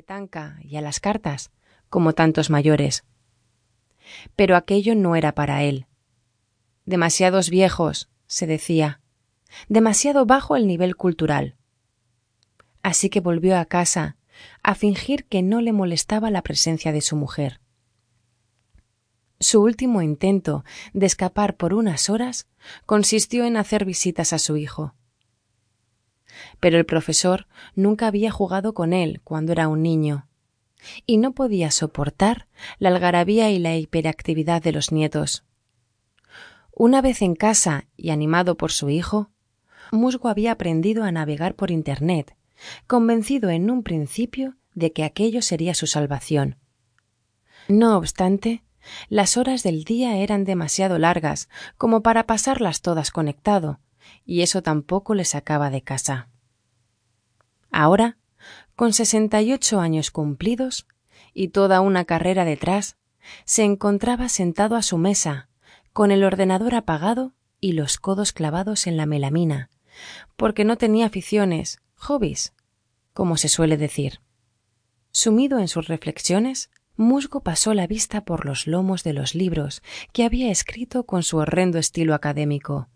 petanca y a las cartas, como tantos mayores. Pero aquello no era para él. Demasiados viejos, se decía, demasiado bajo el nivel cultural. Así que volvió a casa a fingir que no le molestaba la presencia de su mujer. Su último intento de escapar por unas horas consistió en hacer visitas a su hijo. Pero el profesor nunca había jugado con él cuando era un niño, y no podía soportar la algarabía y la hiperactividad de los nietos. Una vez en casa y animado por su hijo, Musgo había aprendido a navegar por Internet, convencido en un principio de que aquello sería su salvación. No obstante, las horas del día eran demasiado largas como para pasarlas todas conectado, y eso tampoco le sacaba de casa. Ahora, con sesenta y ocho años cumplidos y toda una carrera detrás, se encontraba sentado a su mesa, con el ordenador apagado y los codos clavados en la melamina, porque no tenía aficiones, hobbies, como se suele decir. Sumido en sus reflexiones, Musgo pasó la vista por los lomos de los libros que había escrito con su horrendo estilo académico.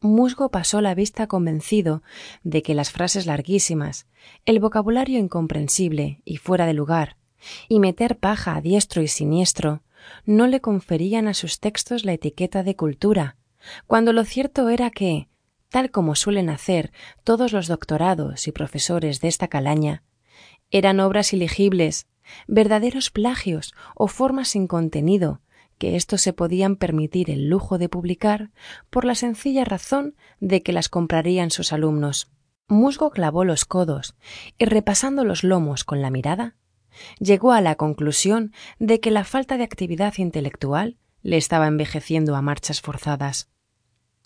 Musgo pasó la vista convencido de que las frases larguísimas, el vocabulario incomprensible y fuera de lugar, y meter paja a diestro y siniestro, no le conferían a sus textos la etiqueta de cultura, cuando lo cierto era que, tal como suelen hacer todos los doctorados y profesores de esta calaña, eran obras ilegibles, verdaderos plagios o formas sin contenido, que éstos se podían permitir el lujo de publicar por la sencilla razón de que las comprarían sus alumnos. Musgo clavó los codos y repasando los lomos con la mirada, llegó a la conclusión de que la falta de actividad intelectual le estaba envejeciendo a marchas forzadas.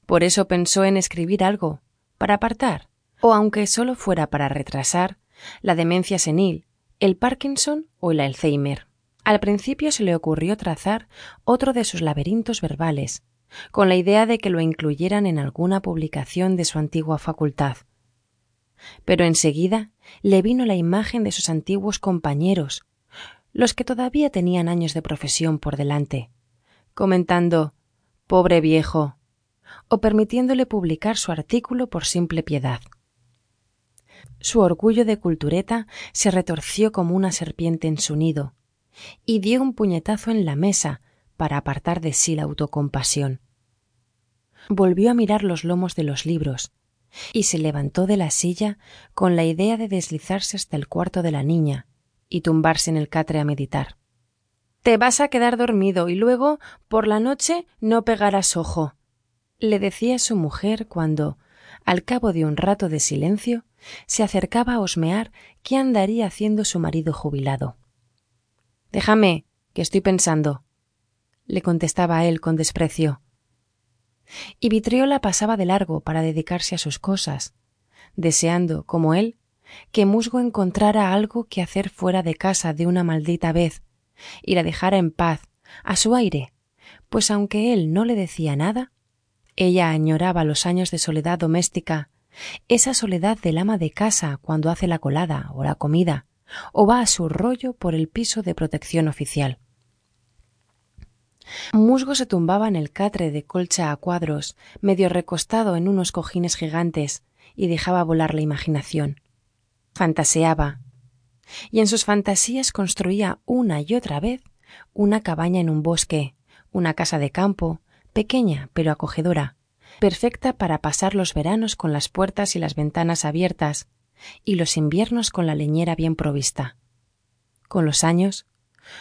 Por eso pensó en escribir algo, para apartar, o aunque solo fuera para retrasar, la demencia senil el Parkinson o el Alzheimer. Al principio se le ocurrió trazar otro de sus laberintos verbales, con la idea de que lo incluyeran en alguna publicación de su antigua facultad. Pero enseguida le vino la imagen de sus antiguos compañeros, los que todavía tenían años de profesión por delante, comentando Pobre viejo, o permitiéndole publicar su artículo por simple piedad. Su orgullo de cultureta se retorció como una serpiente en su nido, y dio un puñetazo en la mesa para apartar de sí la autocompasión. Volvió a mirar los lomos de los libros, y se levantó de la silla con la idea de deslizarse hasta el cuarto de la niña y tumbarse en el catre a meditar. Te vas a quedar dormido y luego, por la noche, no pegarás ojo, le decía su mujer cuando, al cabo de un rato de silencio, se acercaba a osmear qué andaría haciendo su marido jubilado. Déjame, que estoy pensando, le contestaba él con desprecio. Y Vitriola pasaba de largo para dedicarse a sus cosas, deseando, como él, que Musgo encontrara algo que hacer fuera de casa de una maldita vez y la dejara en paz, a su aire, pues aunque él no le decía nada, ella añoraba los años de soledad doméstica, esa soledad del ama de casa cuando hace la colada o la comida, o va a su rollo por el piso de protección oficial. Musgo se tumbaba en el catre de colcha a cuadros, medio recostado en unos cojines gigantes, y dejaba volar la imaginación. Fantaseaba. Y en sus fantasías construía una y otra vez una cabaña en un bosque, una casa de campo, pequeña pero acogedora, perfecta para pasar los veranos con las puertas y las ventanas abiertas y los inviernos con la leñera bien provista. Con los años,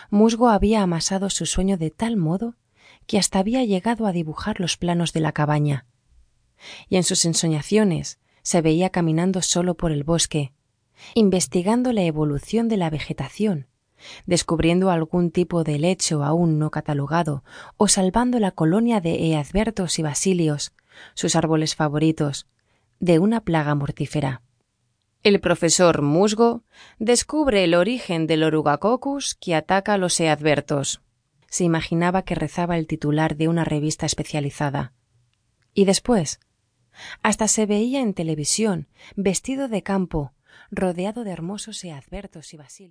Musgo había amasado su sueño de tal modo que hasta había llegado a dibujar los planos de la cabaña. Y en sus ensoñaciones se veía caminando solo por el bosque, investigando la evolución de la vegetación descubriendo algún tipo de lecho aún no catalogado o salvando la colonia de eazbertos y basilios, sus árboles favoritos, de una plaga mortífera. El profesor Musgo descubre el origen del orugacoccus que ataca a los eazbertos. Se imaginaba que rezaba el titular de una revista especializada. Y después, hasta se veía en televisión, vestido de campo, rodeado de hermosos eazbertos y basilios.